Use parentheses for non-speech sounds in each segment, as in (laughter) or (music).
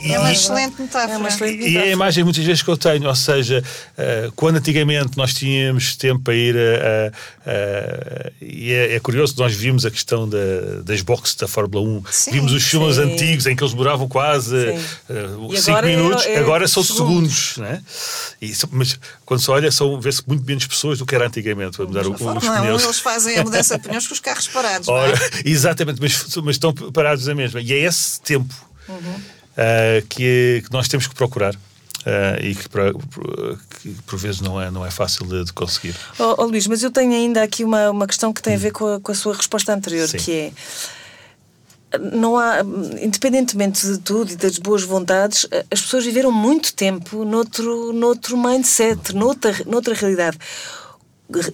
É uma excelente metáfora. É uma excelente metáfora. E é a imagem muitas vezes que eu tenho, ou seja, uh, quando antigamente nós tínhamos tempo para ir a. e é, é, curioso nós vimos a questão da, das boxes da Fórmula 1, sim, vimos os filmes sim. antigos em que eles demoravam quase 5 uh, minutos, é, é agora são segundos. segundos né? e, mas quando se olha, vê-se muito menos pessoas do que era antigamente para mudar o, os pneus. Eles fazem a mudança de pneus com os carros parados. É? Ora, (laughs) exatamente, mas, mas estão parados a mesma. E é esse tempo. Uhum uh, que, que, nós temos que procurar. Uh, e que, que, por vezes não é, não é fácil de, de conseguir. Oh, oh, Luís, mas eu tenho ainda aqui uma, uma questão que tem a ver com a, com a sua resposta anterior, Sim. que é não há, independentemente de tudo e das boas vontades, as pessoas viveram muito tempo noutro, noutro mindset, noutra, noutra realidade.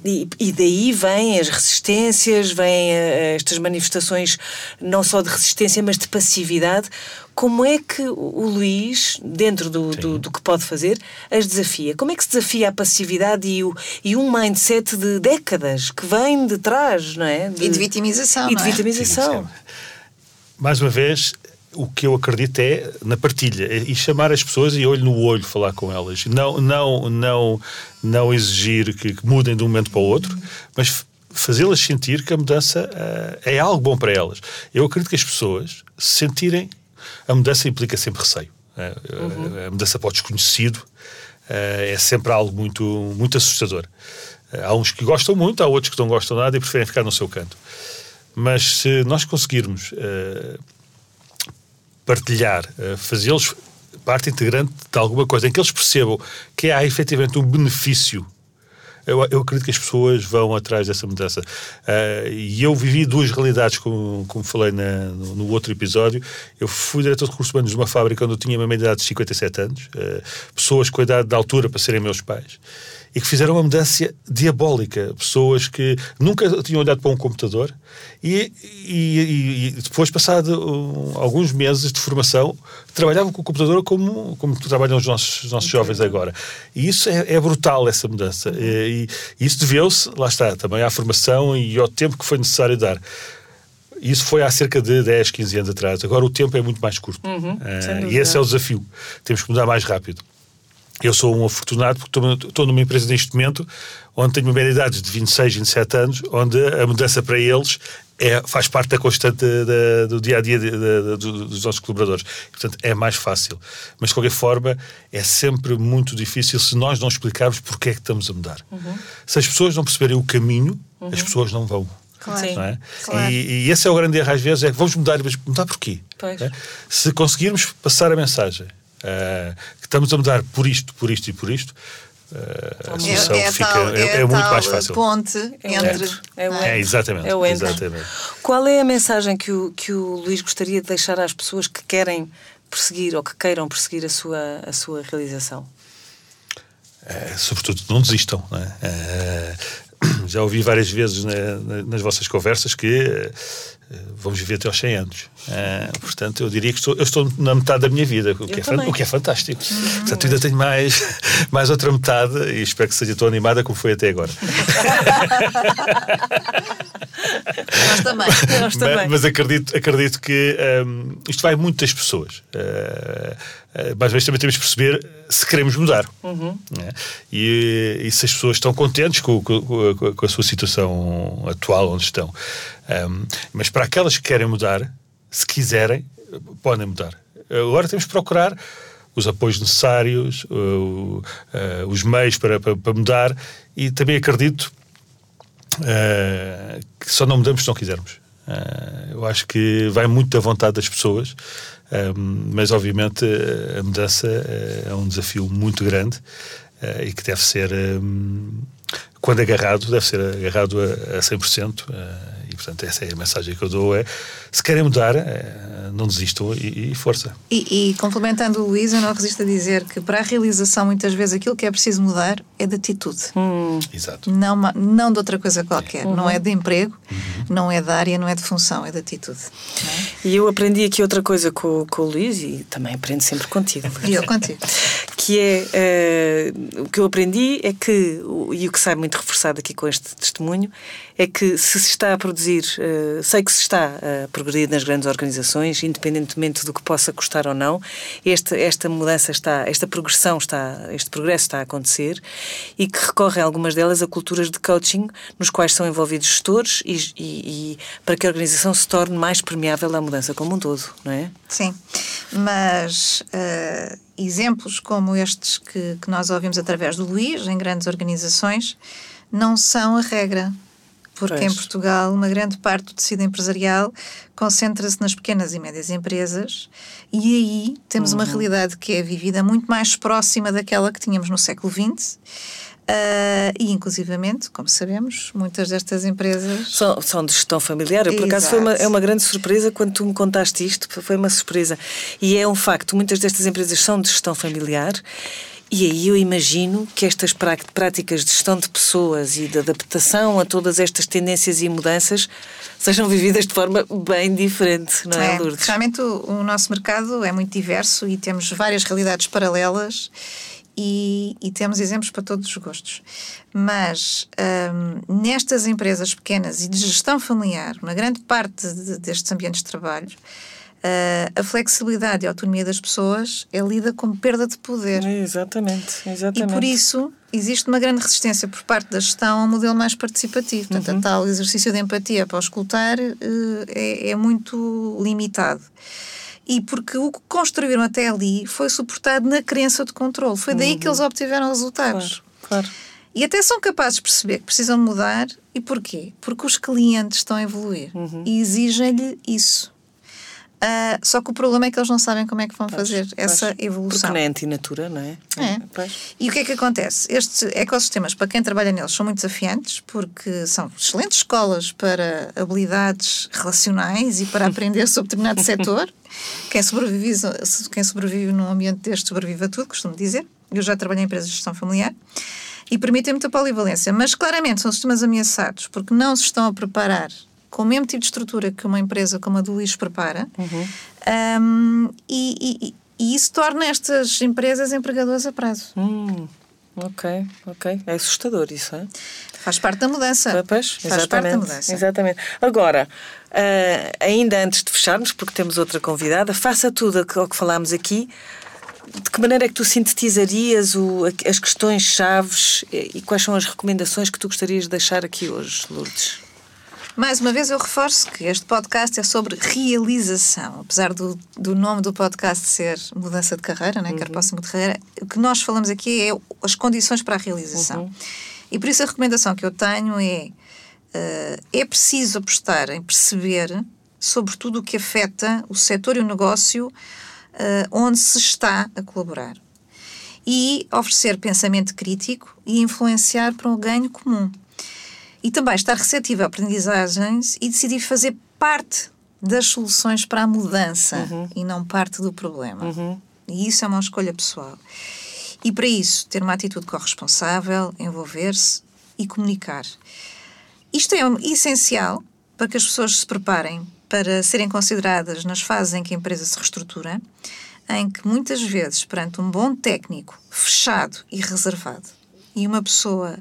E, daí vêm as resistências, vêm eh, estas manifestações não só de resistência, mas de passividade. Como é que o Luís, dentro do, do, do, que pode fazer, as desafia? Como é que se desafia a passividade e, o, e um mindset de décadas que vem de trás, não é? De, e de vitimização. E de é? vitimização. Mais uma vez, o que eu acredito é na partilha e chamar as pessoas e olho no olho falar com elas. Não, não, não, não exigir que, que mudem de um momento para o outro, mas fazê-las sentir que a mudança uh, é algo bom para elas. Eu acredito que as pessoas se sentirem a mudança implica sempre receio. Uh, uhum. A mudança para o desconhecido uh, é sempre algo muito, muito assustador. há uns que gostam muito, há outros que não gostam nada e preferem ficar no seu canto. Mas se nós conseguirmos partilhar, uh, fazê-los parte integrante de alguma coisa, em que eles percebam que há efetivamente um benefício. Eu, eu acredito que as pessoas vão atrás dessa mudança. Uh, e eu vivi duas realidades, como, como falei na, no, no, outro episódio. Eu fui diretor de recursos humanos de uma fábrica onde eu tinha uma idade de 57 anos, uh, pessoas com a idade da altura para serem meus pais e que fizeram uma mudança diabólica. Pessoas que nunca tinham olhado para um computador e, e, e depois, passado um, alguns meses de formação, trabalhavam com o computador como, como trabalham os nossos, os nossos jovens agora. E isso é, é brutal, essa mudança. E, e isso deveu-se, lá está, também à formação e ao tempo que foi necessário dar. Isso foi há cerca de 10, 15 anos atrás. Agora o tempo é muito mais curto. Uhum, uh, e esse é o desafio. Temos que mudar mais rápido. Eu sou um afortunado porque estou numa empresa neste momento onde tenho uma média idade de 26, 27 anos, onde a mudança para eles é, faz parte da constante da, do dia a dia de, de, de, dos nossos colaboradores. portanto, é mais fácil. Mas, de qualquer forma, é sempre muito difícil se nós não explicarmos porque é que estamos a mudar. Uhum. Se as pessoas não perceberem o caminho, uhum. as pessoas não vão. Claro. Não é? claro. E, e, esse é o grande erro às vezes, é que vamos mudar, mas mudar porquê? É? Se conseguirmos passar a mensagem uh, que estamos a mudar por isto, por isto e por isto, Uh, a solução é, é fica, tal, é, é, é muito mais fácil. ponte entre. É, é, é exatamente. É o exatamente. Qual é a mensagem que o, que o Luís gostaria de deixar às pessoas que querem perseguir ou que queiram perseguir a sua, a sua realização? Uh, sobretudo, não desistam. Não uh, (clears throat) já ouvi várias vezes nas vossas conversas que eh, vamos viver até aos 100 anos. Uh, portanto, eu diria que estou, eu estou na metade da minha vida, o que, é, o que é, fantástico. Uhum. Portanto, ainda tenho mais, (laughs) mais outra metade e espero que seja tão animada como foi até agora. (laughs) Nós também. Nós também. Mas, mas, acredito, acredito que um, isto vai muito das pessoas. Uh, uh, mais vezes também temos de perceber se queremos mudar. Uhum. Né? E, e, se as pessoas estão contentes com, com, com, a sua situação atual, onde estão. Um, mas para aquelas que querem mudar, se quiserem, podem mudar. Agora temos que procurar os apoios necessários, uh, uh, os meios para, para, para, mudar e também acredito uh, que só não mudamos se não quisermos. eu acho que vai muito da vontade das pessoas, mas obviamente a mudança é um desafio muito grande e que deve ser, quando agarrado, deve ser agarrado a, a 100%. E, portanto, essa é a mensagem que eu dou: é se querem mudar, é, não desistam e, e força. E, e, complementando o Luís, eu não resisto a dizer que para a realização, muitas vezes, aquilo que é preciso mudar é de atitude. Hum. Exato. Não, não de outra coisa qualquer. Uhum. Não é de emprego, uhum. não é de área, não é de função, é de atitude. É? E eu aprendi aqui outra coisa com, com o Luís e também aprendo sempre contigo. E eu contigo. (laughs) que é uh, o que eu aprendi é que, e o que sai muito reforçado aqui com este testemunho, é que se se está a produzir, uh, sei que se está a progredir nas grandes organizações, independentemente do que possa custar ou não, esta, esta mudança está, esta progressão está, este progresso está a acontecer e que recorre algumas delas a culturas de coaching nos quais são envolvidos gestores e, e, e para que a organização se torne mais permeável à mudança como um todo, não é? Sim, mas uh, exemplos como estes que, que nós ouvimos através do Luís, em grandes organizações, não são a regra porque pois. em Portugal uma grande parte do tecido empresarial concentra-se nas pequenas e médias empresas e aí temos uhum. uma realidade que é vivida muito mais próxima daquela que tínhamos no século XX. Uh, e, inclusivamente, como sabemos, muitas destas empresas. São, são de gestão familiar. Eu, por Exato. acaso, foi uma, é uma grande surpresa quando tu me contaste isto, foi uma surpresa. E é um facto, muitas destas empresas são de gestão familiar e aí eu imagino que estas práticas de gestão de pessoas e de adaptação a todas estas tendências e mudanças sejam vividas de forma bem diferente, não é, é Lourdes? Realmente o, o nosso mercado é muito diverso e temos várias realidades paralelas e, e, temos exemplos para todos os gostos. Mas um, nestas empresas pequenas e de gestão familiar, uma grande parte de, destes ambientes de trabalho, Uh, a flexibilidade e a autonomia das pessoas é lida como perda de poder. Exatamente, exatamente. E por isso existe uma grande resistência por parte da gestão a um modelo mais participativo. Portanto, uhum. a tal exercício de empatia para o escutar uh, é, é muito limitado e porque o que construíram até ali foi suportado na crença de controle. Foi daí uhum. que eles obtiveram resultados. Claro, claro. E até são capazes de perceber que precisam mudar. E porquê? Porque os clientes estão a evoluir uhum. e exigem-lhe isso. Uh, só que o problema é que eles não sabem como é que vão pois, fazer pois, essa evolução. Porque não é antinatura, não é? É. E o que é que acontece? Estes ecossistemas, para quem trabalha neles, são muito desafiantes porque são excelentes escolas para habilidades relacionais e para aprender sobre determinado (laughs) setor. Quem sobrevive, quem sobrevive num ambiente deste sobrevive a tudo, costumo dizer. Eu já trabalhei em empresas de gestão familiar e permitem muita polivalência, mas claramente são sistemas ameaçados porque não se estão a preparar com o mesmo tipo de estrutura que uma empresa como a do Luís prepara, uhum. um, e, e, e, isso torna estas empresas empregadoras a prazo. Hum. Ok, ok. É assustador isso, é? Faz parte da mudança. Pois, Faz parte da mudança. Exatamente. Agora, uh, ainda antes de fecharmos, porque temos outra convidada, faça tudo o que falámos aqui. De que maneira é que tu sintetizarias o, as questões chaves e quais são as recomendações que tu gostarias de deixar aqui hoje, Lourdes? Mais uma vez eu reforço que este podcast é sobre realização. Apesar do, do nome do podcast ser mudança de carreira, né? Uhum. quer possa de carreira, o que nós falamos aqui é as condições para a realização. Uhum. E por isso a recomendação que eu tenho é uh, é preciso apostar em perceber sobre tudo o que afeta o setor e o negócio uh, onde se está a colaborar. E oferecer pensamento crítico e influenciar para um ganho comum e também estar receptivo a aprendizagens e decidir fazer parte das soluções para a mudança uhum. e não parte do problema. Uhum. E isso é uma escolha pessoal. E para isso, ter uma atitude corresponsável, envolver-se e comunicar. Isto é essencial para que as pessoas se preparem para serem consideradas nas fases em que a empresa se reestrutura, em que muitas vezes, perante um bom técnico fechado e reservado e uma pessoa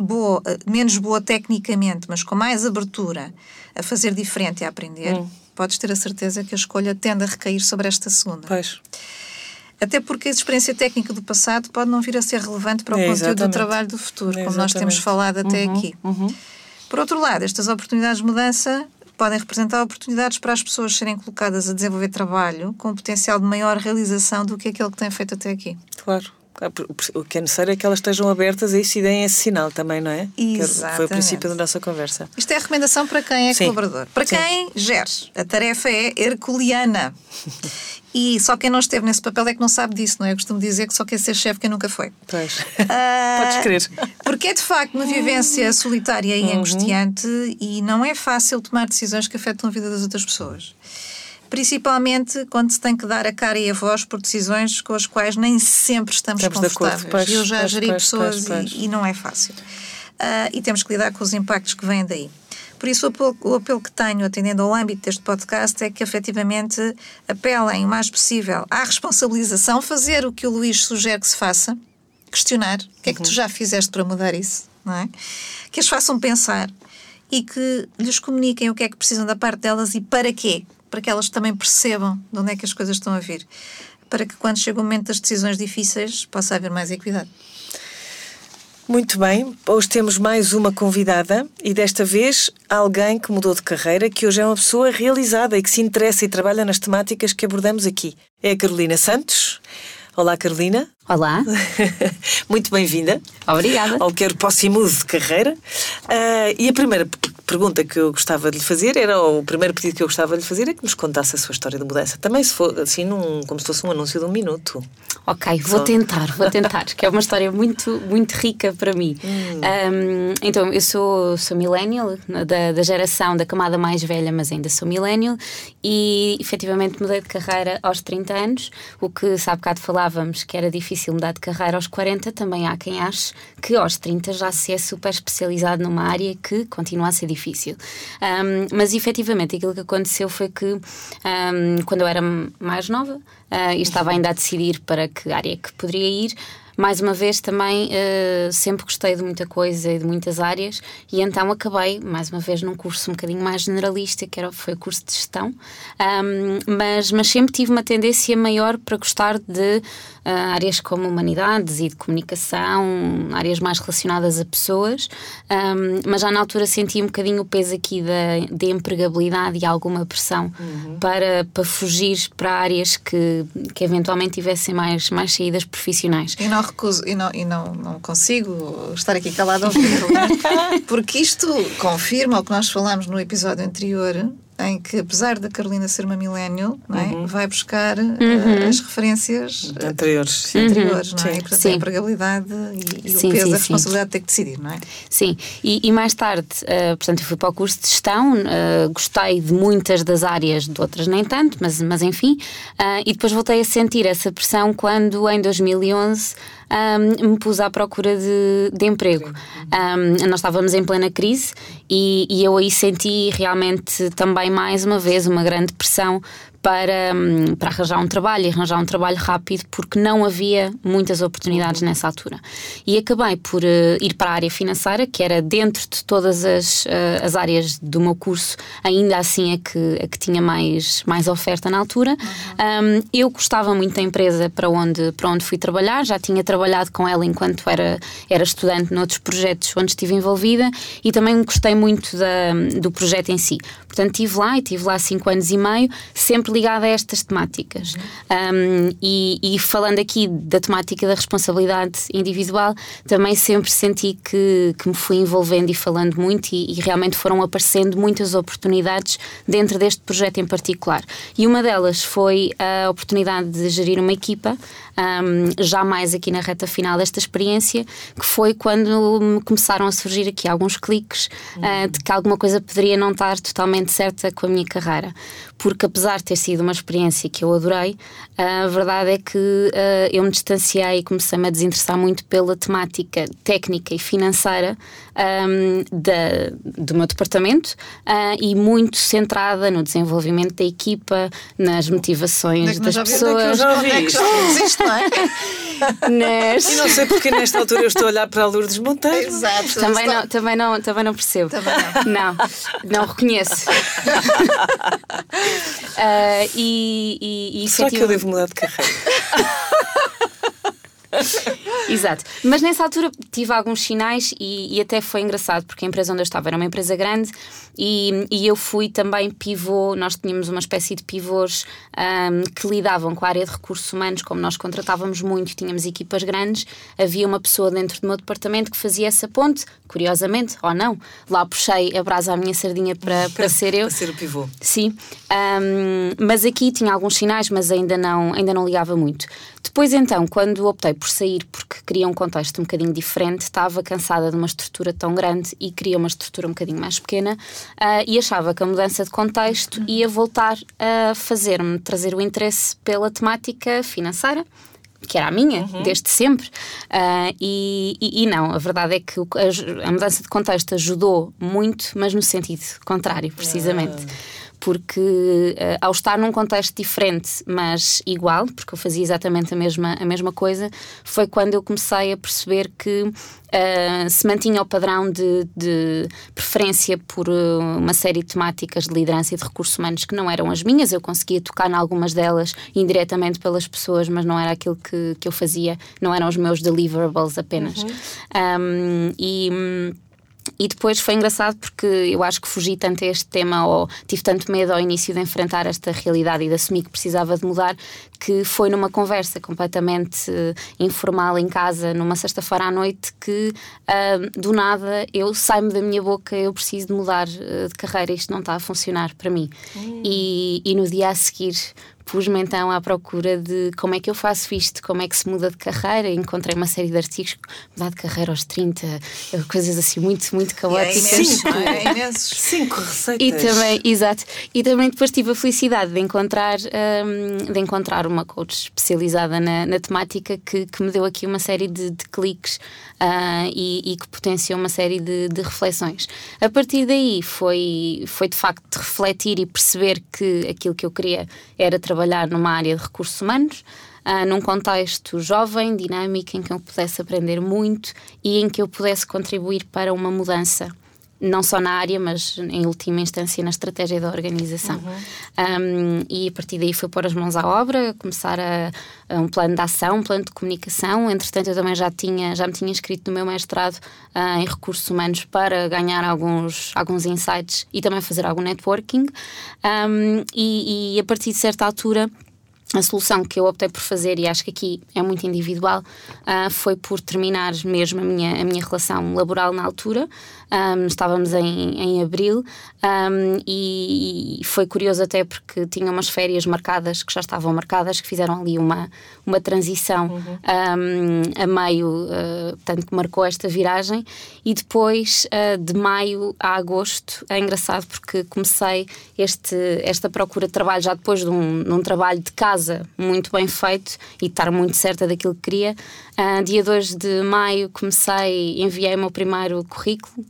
boa, menos boa tecnicamente, mas com mais abertura a fazer diferente e a aprender, hum. podes ter a certeza que a escolha tende a recair sobre esta segunda. Pois. Até porque a experiência técnica do passado pode não vir a ser relevante para o é, conteúdo exatamente. do trabalho do futuro, é, como nós temos falado até uhum, aqui. Uhum. Por outro lado, estas oportunidades de mudança podem representar oportunidades para as pessoas serem colocadas a desenvolver trabalho com potencial de maior realização do que aquele que têm feito até aqui. Claro. Ah, o que é necessário é que elas estejam abertas a isso e deem esse sinal também, não é? Exatamente. Foi o princípio da nossa conversa. Isto é a recomendação para quem é Sim. colaborador. Para Sim. quem gere, a tarefa é herculeana. (laughs) E só quem não esteve nesse papel é que não sabe disso, não é? Eu costumo dizer que só quer ser chefe quem nunca foi. Pois. Uh, (laughs) Podes crer. Porque é de facto uma vivência solitária e uhum. angustiante e não é fácil tomar decisões que afetam a vida das outras pessoas principalmente quando se tem que dar a cara e a voz por decisões com as quais nem sempre estamos, estamos confortáveis. Pois, Eu já pois, geri pois, pessoas e, e, não é fácil. Uh, e temos que lidar com os impactos que vêm daí. Por isso, o apelo, o apelo que tenho, atendendo ao âmbito deste podcast, é que efetivamente apelem o mais possível à responsabilização, fazer o que o Luís sugere que se faça, questionar o que é que tu uhum. já fizeste para mudar isso, não é? Que as façam pensar e que lhes comuniquem o que é que precisam da parte delas e para quê, para que elas também percebam de onde é que as coisas estão a vir, para que quando chega o momento das decisões difíceis possa haver mais equidade. Muito bem, hoje temos mais uma convidada e desta vez alguém que mudou de carreira, que hoje é uma pessoa realizada e que se interessa e trabalha nas temáticas que abordamos aqui. É a Carolina Santos. Olá, Carolina. Olá. (laughs) Muito bem-vinda. Obrigada. Ao Quero Posso e Mude de Carreira. Uh, e a primeira pergunta que eu gostava de lhe fazer era, ou o primeiro pedido que eu gostava de lhe fazer é que nos contasse a sua história de mudança. Também se for assim, num, como se fosse um anúncio de um minuto. Ok, vou Só... tentar, vou tentar, que é uma história muito, muito rica para mim. Hum. Um, então, eu sou, sou millennial, da, da geração da camada mais velha, mas ainda sou millennial, e efetivamente mudei de carreira aos 30 anos, o que, sabe, bocado falávamos que era difícil mudar de carreira aos 40, também há quem ache que aos 30 já se é super especializado numa área que continua a ser difícil difícil. Um, mas efetivamente aquilo que aconteceu foi que um, quando eu era mais nova uh, e estava ainda a decidir para que área que poderia ir, mais uma vez também uh, sempre gostei de muita coisa e de muitas áreas e então acabei mais uma vez num curso um bocadinho mais generalista que era, foi o curso de gestão um, mas, mas sempre tive uma tendência maior para gostar de uh, áreas como humanidades e de comunicação áreas mais relacionadas a pessoas um, mas já na altura senti um bocadinho o peso aqui da, da empregabilidade e alguma pressão uhum. para, para fugir para áreas que, que eventualmente tivessem mais, mais saídas profissionais. E não recuso e não, e não, não consigo estar aqui calado a ouvir, porque isto confirma o que nós falámos no episódio anterior, em que, apesar da Carolina ser uma millennial, não é? Uhum. vai buscar uh, uhum. as referências anteriores, anteriores não é? E, portanto, sim. a empregabilidade e, e sim, o peso sim, da responsabilidade de ter que decidir, não é? Sim, e, e mais tarde, uh, portanto, eu fui para o curso de gestão, uh, gostei de muitas das áreas, de outras nem tanto, mas, mas enfim, e depois voltei a sentir essa pressão quando, em 2011, um, me pus à procura de, de emprego. Um, nós estávamos em plena crise e, e eu aí senti realmente também mais uma vez uma grande pressão para, hum, para arranjar um trabalho e arranjar um trabalho rápido porque não havia muitas oportunidades nessa altura. E acabei por uh, ir para a área financeira, que era dentro de todas as, uh, as áreas do meu curso, ainda assim é que, é que tinha mais, mais oferta na altura. Uhum. Um, eu gostava muito da empresa para onde, para onde fui trabalhar, já tinha trabalhado com ela enquanto era, era estudante noutros projetos onde estive envolvida e também gostei muito da, do projeto em si. Portanto, estive lá e estive lá cinco anos e meio, sempre ligada a estas temáticas. Um, e, e, falando aqui da temática da responsabilidade individual, também sempre senti que, que me fui envolvendo e falando muito, e, e, realmente foram aparecendo muitas oportunidades dentro deste projeto em particular. E uma delas foi a oportunidade de gerir uma equipa, um, já mais aqui na reta final desta experiência, que foi quando me começaram a surgir aqui alguns cliques uhum. uh, de que alguma coisa poderia não estar totalmente certa com a minha carreira porque apesar de ter sido uma experiência que eu adorei, a verdade é que uh, eu me distanciei e comecei-me a desinteressar muito pela temática técnica e financeira um, da, do meu departamento uh, e muito centrada no desenvolvimento da equipa, nas motivações é das pessoas. Onde é que já (laughs) existe, não é? Nas... E não sei porque nesta altura eu estou a olhar para a Lourdes Monteiro. Exato. Também não, também não, também não percebo. Também não. Não, não reconheço. Uh, (laughs) e, e, e Será que eu devo mudar de carreira? (laughs) Exato. Mas nessa altura tive alguns sinais e, e, até foi engraçado, porque a empresa onde eu estava era uma empresa grande e, e eu fui também pivô. Nós tínhamos uma espécie de pivôs um, que lidavam com a área de recursos humanos, como nós contratávamos muito, tínhamos equipas grandes. Havia uma pessoa dentro do meu departamento que fazia essa ponte, curiosamente, ou não. Lá puxei a brasa à minha sardinha para, para (laughs) ser eu. Para ser o pivô. Sim. Um, mas aqui tinha alguns sinais, mas ainda não, ainda não ligava muito. Depois, então, quando optei por sair porque queria um contexto um bocadinho diferente, estava cansada de uma estrutura tão grande e queria uma estrutura um bocadinho mais pequena uh, e achava que a mudança de contexto ia voltar a fazer-me trazer o interesse pela temática financeira que era a minha, uhum. desde sempre. Uh, e, e, e, não, a verdade é que a, a, mudança de contexto ajudou muito, mas no sentido contrário, precisamente. Ah porque uh, ao estar num contexto diferente, mas igual, porque eu fazia exatamente a mesma, a mesma coisa, foi quando eu comecei a perceber que uh, se mantinha o padrão de, de preferência por uh, uma série de temáticas de liderança e de recursos humanos que não eram as minhas. Eu conseguia tocar em algumas delas indiretamente pelas pessoas, mas não era aquilo que, que eu fazia, não eram os meus deliverables apenas. Uhum. Um, e hum, e depois foi engraçado porque eu acho que fugi tanto a este tema ou tive tanto medo ao início de enfrentar esta realidade e de assumir que precisava de mudar que foi numa conversa completamente uh, informal em casa, numa sexta-feira à noite, que uh, do nada eu saio-me da minha boca, eu preciso de mudar uh, de carreira, isto não está a funcionar para mim. Hum. E, e no dia a seguir pus-me então à procura de como é que eu faço isto, como é que se muda de carreira. Encontrei uma série de artigos, mudar de carreira aos 30, coisas assim muito, muito caóticas. É imenso, (laughs) é? é imensos. Cinco receitas. E também, exato. E também depois tive a felicidade de encontrar, um, de encontrar uma coach especializada na, na temática que, que, me deu aqui uma série de, de cliques uh, e, e, que potenciou uma série de, de, reflexões. A partir daí foi, foi de facto refletir e perceber que aquilo que eu queria era trabalhar numa área de recursos humanos. Uh, num contexto jovem, dinâmico, em que eu pudesse aprender muito e em que eu pudesse contribuir para uma mudança não só na área, mas em última instância na estratégia da organização. Uhum. Um, e a partir daí foi pôr as mãos à obra, começar a, a, um plano de ação, um plano de comunicação. Entretanto, eu também já, tinha, já me tinha inscrito no meu mestrado uh, em recursos humanos para ganhar alguns, alguns insights e também fazer algum networking. Um, e, e a partir de certa altura a solução que eu optei por fazer, e acho que aqui é muito individual, uh, foi por terminar mesmo a minha, a minha relação laboral na altura. Um, estávamos em, em abril um, e foi curioso até porque tinha umas férias marcadas, que já estavam marcadas, que fizeram ali uma, uma transição uhum. um, a meio, uh, portanto, que marcou esta viragem. E depois, uh, de maio a agosto, é engraçado porque comecei este, esta procura de trabalho já depois de um, de um trabalho de casa muito bem feito e estar muito certa daquilo que queria. Uh, dia 2 de maio comecei, enviei o meu primeiro currículo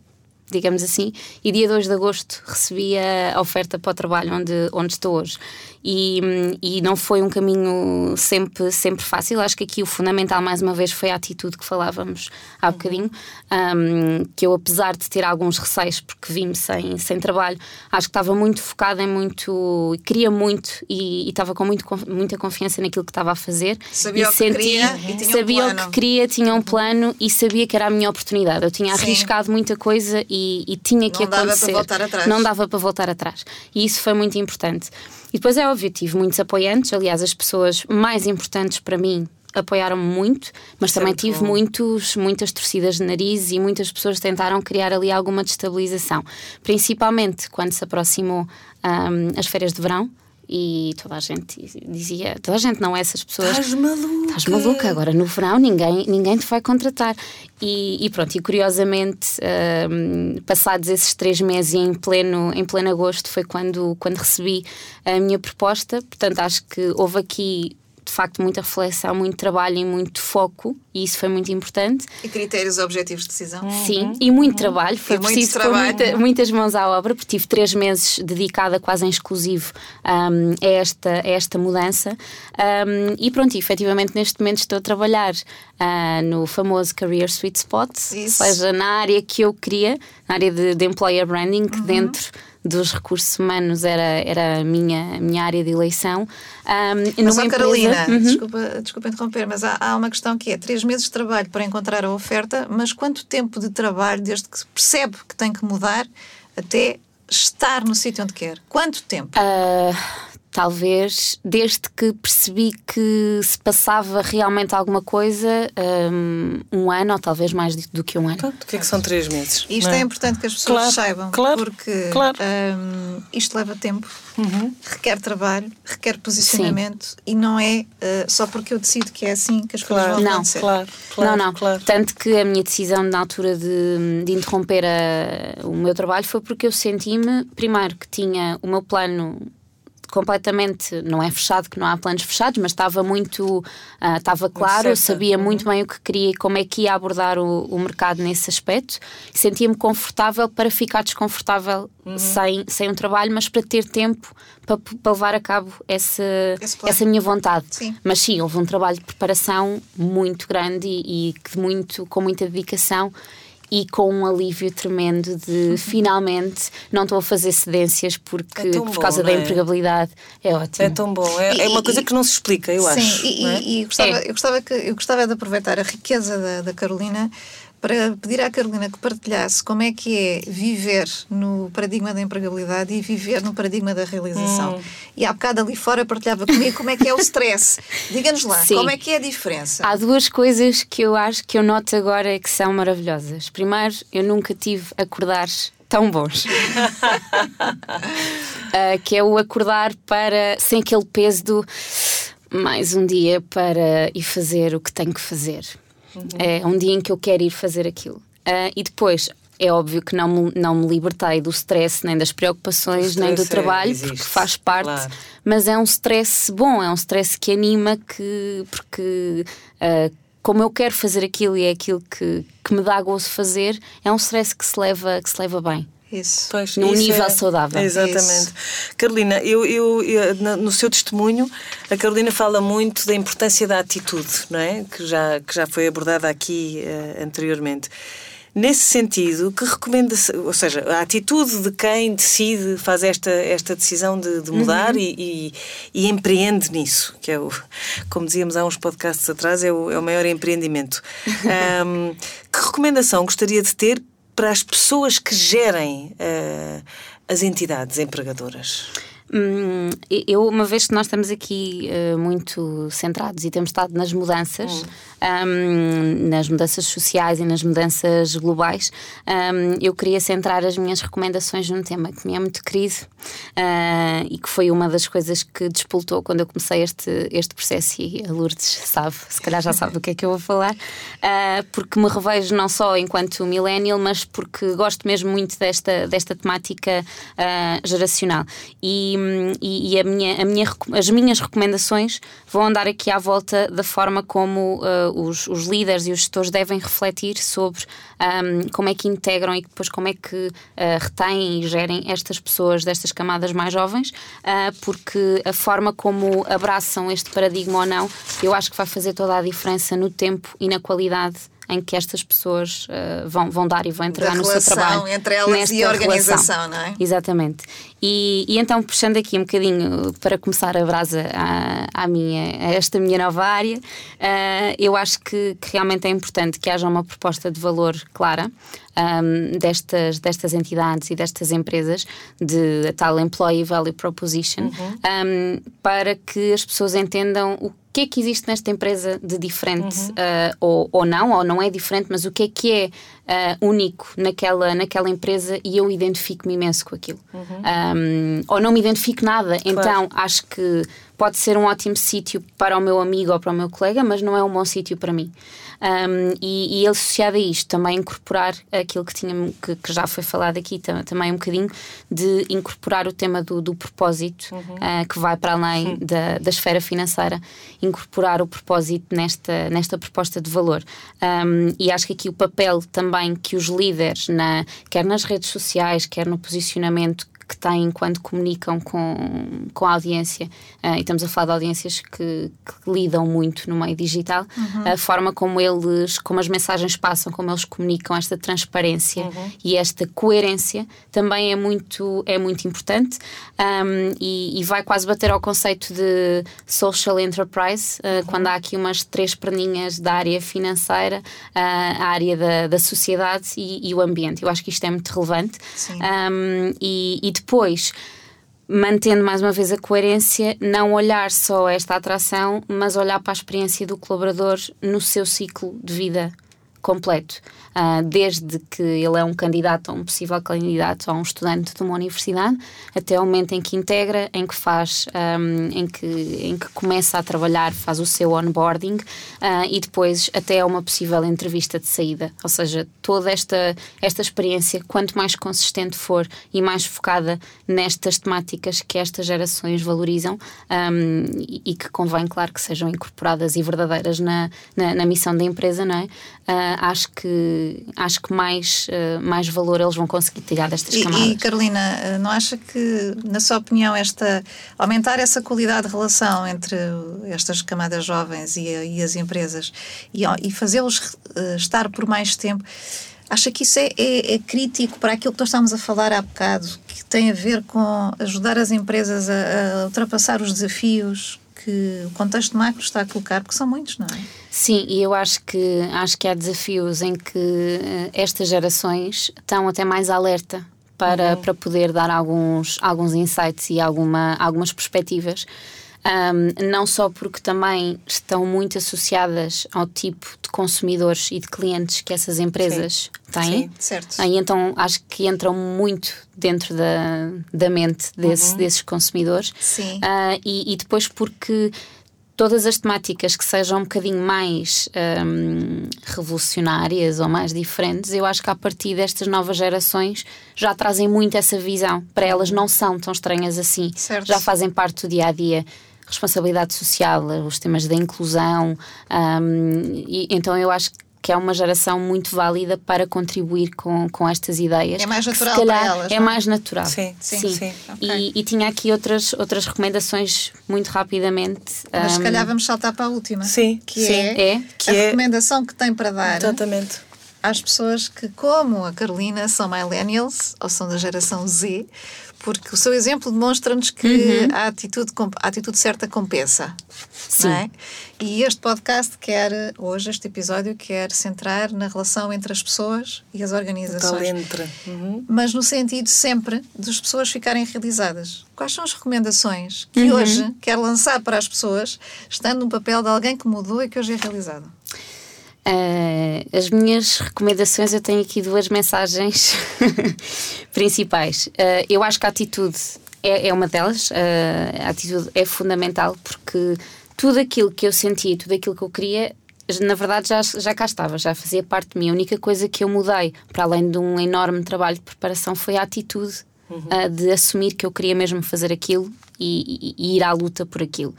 digamos assim, e dia 2 de agosto recebi a oferta para o trabalho onde, onde estou hoje e, e não foi um caminho sempre, sempre fácil. Acho que aqui o fundamental, mais uma vez, foi a atitude que falávamos há uhum. bocadinho. Um, que eu, apesar de ter alguns receios, porque vim-me sem, sem trabalho, acho que estava muito focada em muito, queria muito e, e estava com muito, muita confiança naquilo que estava a fazer. Sabia e o que queria e tinha sabia um o que queria, tinha um plano e sabia que era a minha oportunidade. Eu tinha arriscado Sim. muita coisa e, e tinha que não acontecer. Não dava para voltar atrás. Não dava para voltar atrás. E isso foi muito importante. E depois é óbvio, tive muitos apoiantes, aliás, as pessoas mais importantes para mim apoiaram-me muito, mas também tive muitos, muitas torcidas de nariz e muitas pessoas tentaram criar ali alguma destabilização, principalmente quando se aproximou um, as férias de verão e toda a gente dizia, toda a gente não, essas pessoas. Estás maluca! Estás maluca, agora no verão ninguém, ninguém te vai contratar. E, e pronto, e curiosamente, uh, passados esses três meses e em pleno, em pleno agosto foi quando, quando recebi a minha proposta. Portanto, acho que houve aqui de facto muita reflexão, muito trabalho e muito foco, e isso foi muito importante. E critérios objetivos de decisão. Sim, uhum. e muito uhum. trabalho. Foi e preciso trabalho. Muita, muitas mãos à obra, porque tive três meses dedicada quase em exclusivo um, a, esta, a esta mudança. Um, e pronto, e, efetivamente neste momento estou a trabalhar uh, no famoso Career Sweet Spot, isso. ou seja, na área que eu queria, na área de, de employer branding, que uhum. dentro dos recursos humanos era, era a minha, a minha área de eleição. Um, mas, empresa... Carolina, uhum. desculpa, desculpa interromper, mas há, há uma questão que é três meses de trabalho para encontrar a oferta, mas quanto tempo de trabalho desde que percebe que tem que mudar até estar no sítio onde quer? Quanto tempo? Uh, talvez desde que percebi que se passava realmente alguma coisa um, um ano ou talvez mais do que um ano. o que é que são três meses? Isto é? é? importante que as pessoas claro, saibam, claro, porque claro. Um, isto leva tempo, uhum. requer trabalho, requer posicionamento Sim. e não é uh, só porque eu decido que é assim que as coisas vão não, acontecer. Claro, claro, não, não. Claro. Tanto que a minha decisão na altura de, de interromper a, o meu trabalho foi porque eu senti-me, primeiro, que tinha o meu plano completamente, não é fechado que não há planos fechados, mas estava muito, uh, estava claro, eu sabia uhum. muito bem o que queria e como é que ia abordar o, o mercado nesse aspecto. Sentia-me confortável para ficar desconfortável uhum. sem, sem um trabalho, mas para ter tempo para, para levar a cabo essa, essa minha vontade. Sim. Mas sim, houve um trabalho de preparação muito grande e, e muito, com muita dedicação e com um alívio tremendo de (laughs) finalmente não estou a fazer cedências porque é por causa da é? empregabilidade. É ótimo. É tão bom. É, e, é uma coisa que não se explica, eu sim, acho. Sim, e, é? e, gostava, eu, gostava que, eu gostava de aproveitar a riqueza da, da Carolina para pedir à Carolina que partilhasse como é que é viver no paradigma da empregabilidade e viver no paradigma da realização. Hum. E há bocado ali fora partilhava comigo como é que é o stress. (laughs) Diga-nos lá, Sim. como é que é a diferença? Há duas coisas que eu acho que eu noto agora que são maravilhosas. Primeiro, eu nunca tive acordares tão bons. uh, (laughs) que é o acordar para sem aquele peso do mais um dia para ir fazer o que tenho que fazer. Uhum. É um dia em que eu quero ir fazer aquilo. Uh, e depois, é óbvio que não me, não me libertei do stress, nem das preocupações, nem do trabalho, é, porque faz parte, claro. mas é um stress bom, é um stress que anima, que, porque uh, como eu quero fazer aquilo e é aquilo que, que me dá gozo fazer, é um stress que se leva, que se leva bem. Isso. Pois, num isso nível é, saudável. Exatamente. Isso. Carolina, eu, eu, eu, no seu testemunho, a Carolina fala muito da importância da atitude, não é? Que já, que já foi abordada aqui uh, anteriormente. Nesse sentido, que recomenda ou seja, a atitude de quem decide, faz esta, esta decisão de, de mudar uhum. e, e, e, empreende nisso, que é o, como dizíamos há uns podcasts atrás, é o, é o maior empreendimento. (laughs) um, que recomendação gostaria de ter para as pessoas que gerem uh, as entidades empregadoras? Hum, eu, uma vez que nós estamos aqui uh, muito centrados e temos estado nas mudanças, hum. um, nas mudanças sociais e nas mudanças globais, um, eu queria centrar as minhas recomendações num tema que me é muito querido uh, e que foi uma das coisas que despoltou quando eu comecei este, este processo. E a Lourdes sabe, se calhar já sabe do que é que eu vou falar, uh, porque me revejo não só enquanto millennial, mas porque gosto mesmo muito desta, desta temática geracional. E e, e a minha, a minha, as minhas recomendações vão andar aqui à volta da forma como uh, os, os líderes e os gestores devem refletir sobre um, como é que integram e depois como é que uh, retêm e gerem estas pessoas destas camadas mais jovens, uh, porque a forma como abraçam este paradigma ou não, eu acho que vai fazer toda a diferença no tempo e na qualidade em que estas pessoas uh, vão, vão dar e vão entregar no seu trabalho. entre elas e a organização, relação. não é? Exatamente. E, e, então, puxando aqui um bocadinho para começar a brasa à, à minha, a esta minha nova área, uh, eu acho que, que, realmente é importante que haja uma proposta de valor clara um, destas, destas entidades e destas empresas de a tal Employee Value Proposition uhum. um, para que as pessoas entendam o que é que existe nesta empresa de diferente uhum. uh, ou, ou não, ou não é diferente, mas o que é que é uh, único naquela, naquela empresa e eu identifico-me imenso com aquilo. Uhum. Um, ou não me identifico nada, claro. então acho que pode ser um ótimo sítio para o meu amigo ou para o meu colega, mas não é um bom sítio para mim. Um, e, e associado a isto, também incorporar aquilo que, tinha, que, que já foi falado aqui também um bocadinho, de incorporar o tema do, do propósito, uhum. uh, que vai para além da, da esfera financeira, incorporar o propósito nesta, nesta proposta de valor. Um, e acho que aqui o papel também que os líderes, na, quer nas redes sociais, quer no posicionamento que têm quando comunicam com, com a audiência, uh, e estamos a falar de audiências que, que lidam muito no meio digital, uhum. a forma como eles, como as mensagens passam, como eles comunicam, esta transparência uhum. e esta coerência também é muito, é muito importante um, e, e, vai quase bater ao conceito de social enterprise, uh, uhum. quando há aqui umas três perninhas da área financeira, uh, a área da, da sociedade e, e, o ambiente. Eu acho que isto é muito relevante. Um, e, e depois mantendo mais uma vez a coerência, não olhar só esta atração, mas olhar para a experiência do colaborador no seu ciclo de vida completo, uh, desde que ele é um candidato, um possível candidato, a um estudante de uma universidade, até o momento em que integra, em que faz, um, em, que, em que começa a trabalhar, faz o seu onboarding uh, e depois até uma possível entrevista de saída. Ou seja, toda esta, esta experiência, quanto mais consistente for e mais focada nestas temáticas que estas gerações valorizam um, e, e, que convém, claro, que sejam incorporadas e verdadeiras na, na, na missão da empresa, não é? Uh, acho que, acho que mais, uh, mais valor eles vão conseguir tirar destas e, camadas. E, Carolina, não acha que, na sua opinião, esta, aumentar essa qualidade de relação entre estas camadas jovens e, e as empresas e, e fazê-los uh, estar por mais tempo Acha que isso é, é, é, crítico para aquilo que nós estávamos a falar há bocado, que tem a ver com ajudar as empresas a, a ultrapassar os desafios que o contexto macro está a colocar, porque são muitos, não é? Sim, e eu acho que, acho que há desafios em que uh, estas gerações estão até mais alerta para, uhum. para poder dar alguns, alguns insights e alguma, algumas perspectivas. Um, não só porque também estão muito associadas ao tipo de consumidores e de clientes que essas empresas. Têm. Sim, certo. E então acho que entram muito dentro da, da mente desse, uhum. desses consumidores. Sim. Uh, e, e depois porque todas as temáticas que sejam um bocadinho mais um, revolucionárias ou mais diferentes, eu acho que a partir destas novas gerações já trazem muito essa visão. Para elas não são tão estranhas assim. Certo. Já fazem parte do dia a dia responsabilidade social, os temas da inclusão. Um, e, então eu acho que é uma geração muito válida para contribuir com, com estas ideias. É mais natural que, calhar, para elas. É não? mais natural. Sim, sim. sim. sim. Okay. E, e, tinha aqui outras, outras recomendações muito rapidamente. Mas um, se calhar vamos saltar para a última. Sim, que sim. é, é. Que a é... recomendação que tem para dar. Exatamente às pessoas que, como a Carolina, são millennials ou são da geração Z, porque o seu exemplo demonstra-nos que uhum. a, atitude, a atitude certa compensa. Sim. É? E este podcast quer, hoje, este episódio, quer centrar na relação entre as pessoas e as organizações. Entre. Uhum. Mas no sentido sempre das pessoas ficarem realizadas. Quais são as recomendações que uhum. hoje quer lançar para as pessoas, estando no papel de alguém que mudou e que hoje é realizado? Uh, as minhas recomendações, eu tenho aqui duas mensagens (laughs) principais. Uh, eu acho que a atitude é, é uma delas, uh, a atitude é fundamental porque tudo aquilo que eu sentia, tudo aquilo que eu queria, na verdade já, já cá estava, já fazia parte de mim. A única coisa que eu mudei, para além de um enorme trabalho de preparação, foi a atitude uhum. de assumir que eu queria mesmo fazer aquilo e, e, ir à luta por aquilo.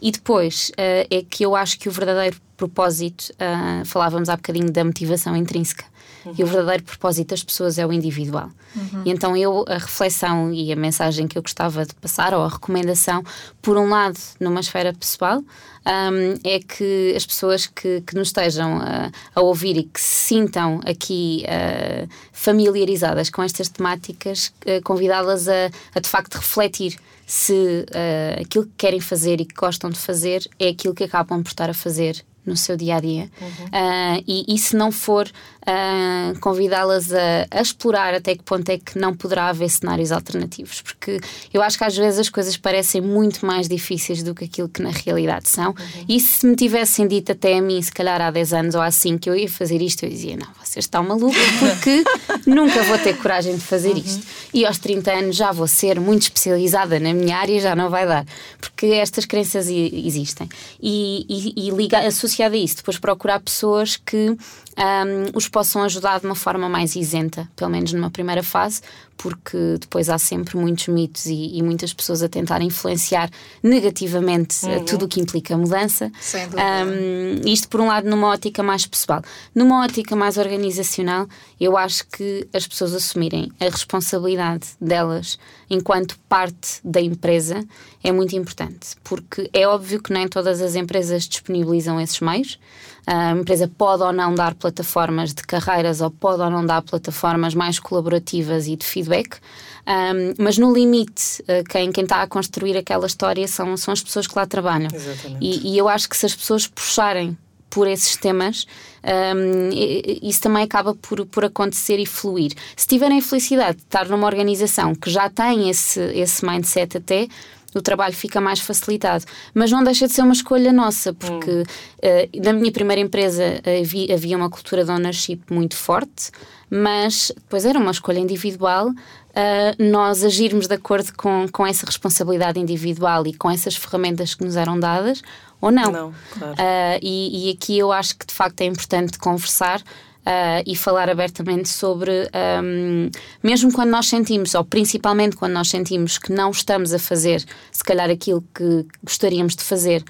E depois é que eu acho que o verdadeiro propósito, uh, falávamos há bocadinho da motivação intrínseca. Uhum. E o verdadeiro propósito das pessoas é o individual. Uhum. E então eu, a reflexão e a mensagem que eu gostava de passar, ou a recomendação, por um lado, numa esfera pessoal, um, é que as pessoas que, que nos estejam a, a ouvir e que se sintam aqui uh, familiarizadas com estas temáticas, uh, convidá-las a, a de facto refletir se uh, aquilo que querem fazer e que gostam de fazer é aquilo que acabam por estar a fazer no seu dia a dia. Uhum. Uh, e, e, se não for, uh, convidá-las a, a, explorar até que ponto é que não poderá haver cenários alternativos. Porque eu acho que às vezes as coisas parecem muito mais difíceis do que aquilo que na realidade são. Uhum. E se me tivessem dito até a mim, se calhar há 10 anos ou há 5, que eu ia fazer isto, eu dizia: Não, vocês estão malucos, porque (laughs) nunca vou ter coragem de fazer uhum. isto. E aos 30 anos já vou ser muito especializada na minha área, já não vai dar. Porque estas crenças existem. E, e, e liga, associada a isso, depois procurar pessoas que um, os possam ajudar de uma forma mais isenta, pelo menos numa primeira fase, porque depois há sempre muitos mitos e, e muitas pessoas a tentar influenciar negativamente uhum. tudo o que implica mudança. Sem dúvida. Um, isto, por um lado, numa ótica mais pessoal. Numa ótica mais organizacional, eu acho que as pessoas assumirem a responsabilidade delas enquanto parte da empresa é muito importante, porque é óbvio que nem todas as empresas disponibilizam esses meios. A empresa pode ou não dar plataformas de carreiras ou pode ou não dar plataformas mais colaborativas e de feedback. Um, mas no limite, quem, quem está a construir aquela história são, são as pessoas que lá trabalham. E, e eu acho que se as pessoas puxarem por esses temas, um, isso também acaba por, por acontecer e fluir. Se tiverem a felicidade de estar numa organização que já tem esse, esse mindset até, o trabalho fica mais facilitado. Mas não deixa de ser uma escolha nossa, porque hum. uh, na minha primeira empresa havia, havia uma cultura de ownership muito forte, mas depois era uma escolha individual. Uh, nós agirmos de acordo com, com essa responsabilidade individual e com essas ferramentas que nos eram dadas, ou não. não claro. uh, e, e, aqui eu acho que de facto é importante conversar. Uh, e falar abertamente sobre, um, mesmo quando nós sentimos, ou principalmente quando nós sentimos que não estamos a fazer, se calhar, aquilo que gostaríamos de fazer,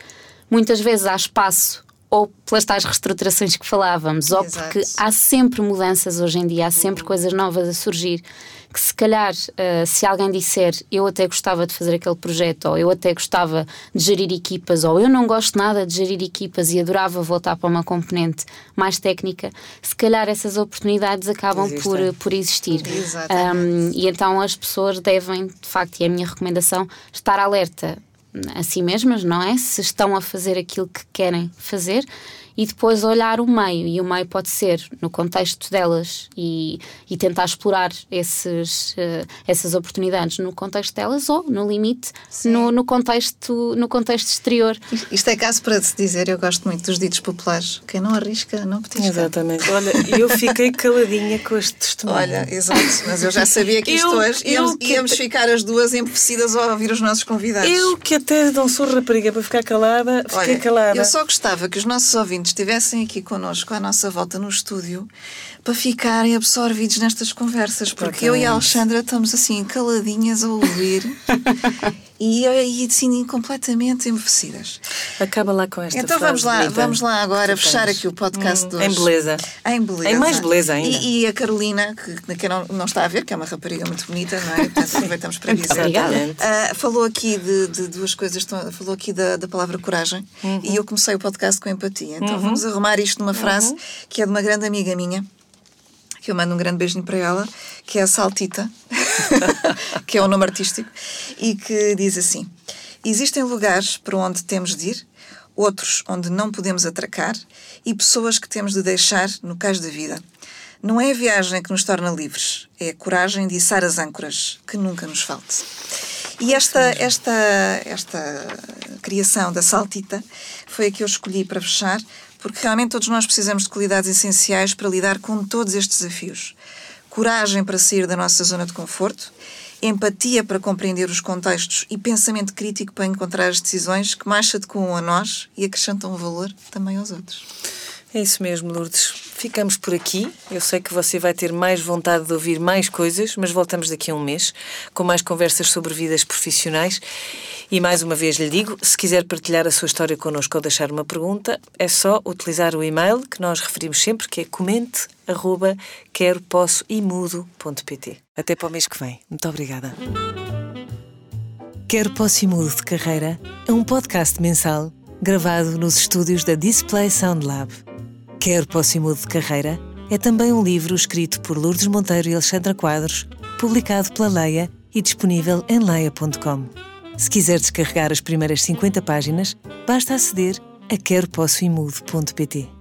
muitas vezes há espaço ou pelas tais reestruturações que falávamos, Exato. ou porque há sempre mudanças hoje em dia, há sempre uhum. coisas novas a surgir. Que se calhar, uh, se alguém disser eu até gostava de fazer aquele projeto, ou eu até gostava de gerir equipas, ou eu não gosto nada de gerir equipas e adorava voltar para uma componente mais técnica, se calhar essas oportunidades acabam por, por existir. Um, e então as pessoas devem, de facto, e é a minha recomendação, estar alerta a si mesmas, não é? Se estão a fazer aquilo que querem fazer e depois olhar o meio. E o meio pode ser no contexto delas e, e tentar explorar esses, uh, essas oportunidades no contexto delas ou, no limite, no, no, contexto, no contexto exterior. Isto é caso para se dizer, eu gosto muito dos ditos populares. Quem não arrisca, não petisca. Exatamente. Olha, eu fiquei caladinha com este testemunho. Olha, exato, mas eu já sabia que isto eu, hoje íamos, que... íamos ficar as duas empobecidas ao ouvir os nossos convidados. Eu que até não sou rapariga para ficar calada, fiquei Olha, calada. Eu só gostava que os nossos ouvintes estivessem aqui connosco à nossa volta no estúdio para ficarem absorvidos nestas conversas, porque eu e a Alexandra estamos assim caladinhas a ouvir (laughs) e, e assim completamente embevecidas. Acaba lá com esta Então vamos lá, vamos lá agora fechar aqui o podcast hum, de hoje. Em beleza. Em beleza. Em mais beleza ainda. E, e a Carolina, que, que não, não, está a ver, que é uma rapariga muito bonita, não é? Portanto, aproveitamos para (laughs) dizer. Obrigada. Uh, falou aqui de, de, duas coisas, falou aqui da, da palavra coragem uhum. e eu comecei o podcast com empatia. Então uhum. vamos arrumar isto numa frase uhum. que é de uma grande amiga minha que eu mando um grande beijinho para ela, que é a Saltita, (laughs) que é o nome artístico, e que diz assim: Existem lugares para onde temos de ir, outros onde não podemos atracar e pessoas que temos de deixar no cais da vida. Não é a viagem que nos torna livres, é a coragem de içar as âncoras, que nunca nos falte. E esta, esta, esta criação da Saltita foi a que eu escolhi para fechar, porque realmente todos nós precisamos de qualidades essenciais para lidar com todos estes desafios. Coragem para sair da nossa zona de conforto, empatia para compreender os contextos e pensamento crítico para encontrar as decisões que mais se adequam a nós e acrescentam valor também aos outros. É isso mesmo, Lourdes. Ficamos por aqui. Eu sei que você vai ter mais vontade de ouvir mais coisas, mas voltamos daqui a um mês com mais conversas sobre vidas profissionais. E mais uma vez lhe digo: se quiser partilhar a sua história connosco ou deixar uma pergunta, é só utilizar o e-mail que nós referimos sempre, que é comente arroba quero, posso e mudo.pt. Até para o mês que vem. Muito obrigada. Quero, posso e mudo de carreira é um podcast mensal gravado nos estúdios da Display Sound Lab. Quero Posso e Mudo de Carreira é também um livro escrito por Lourdes Monteiro e Alexandra Quadros, publicado pela Leia e disponível em leia.com. Se quiser descarregar as primeiras 50 páginas, basta aceder a queropossoimudo.pt.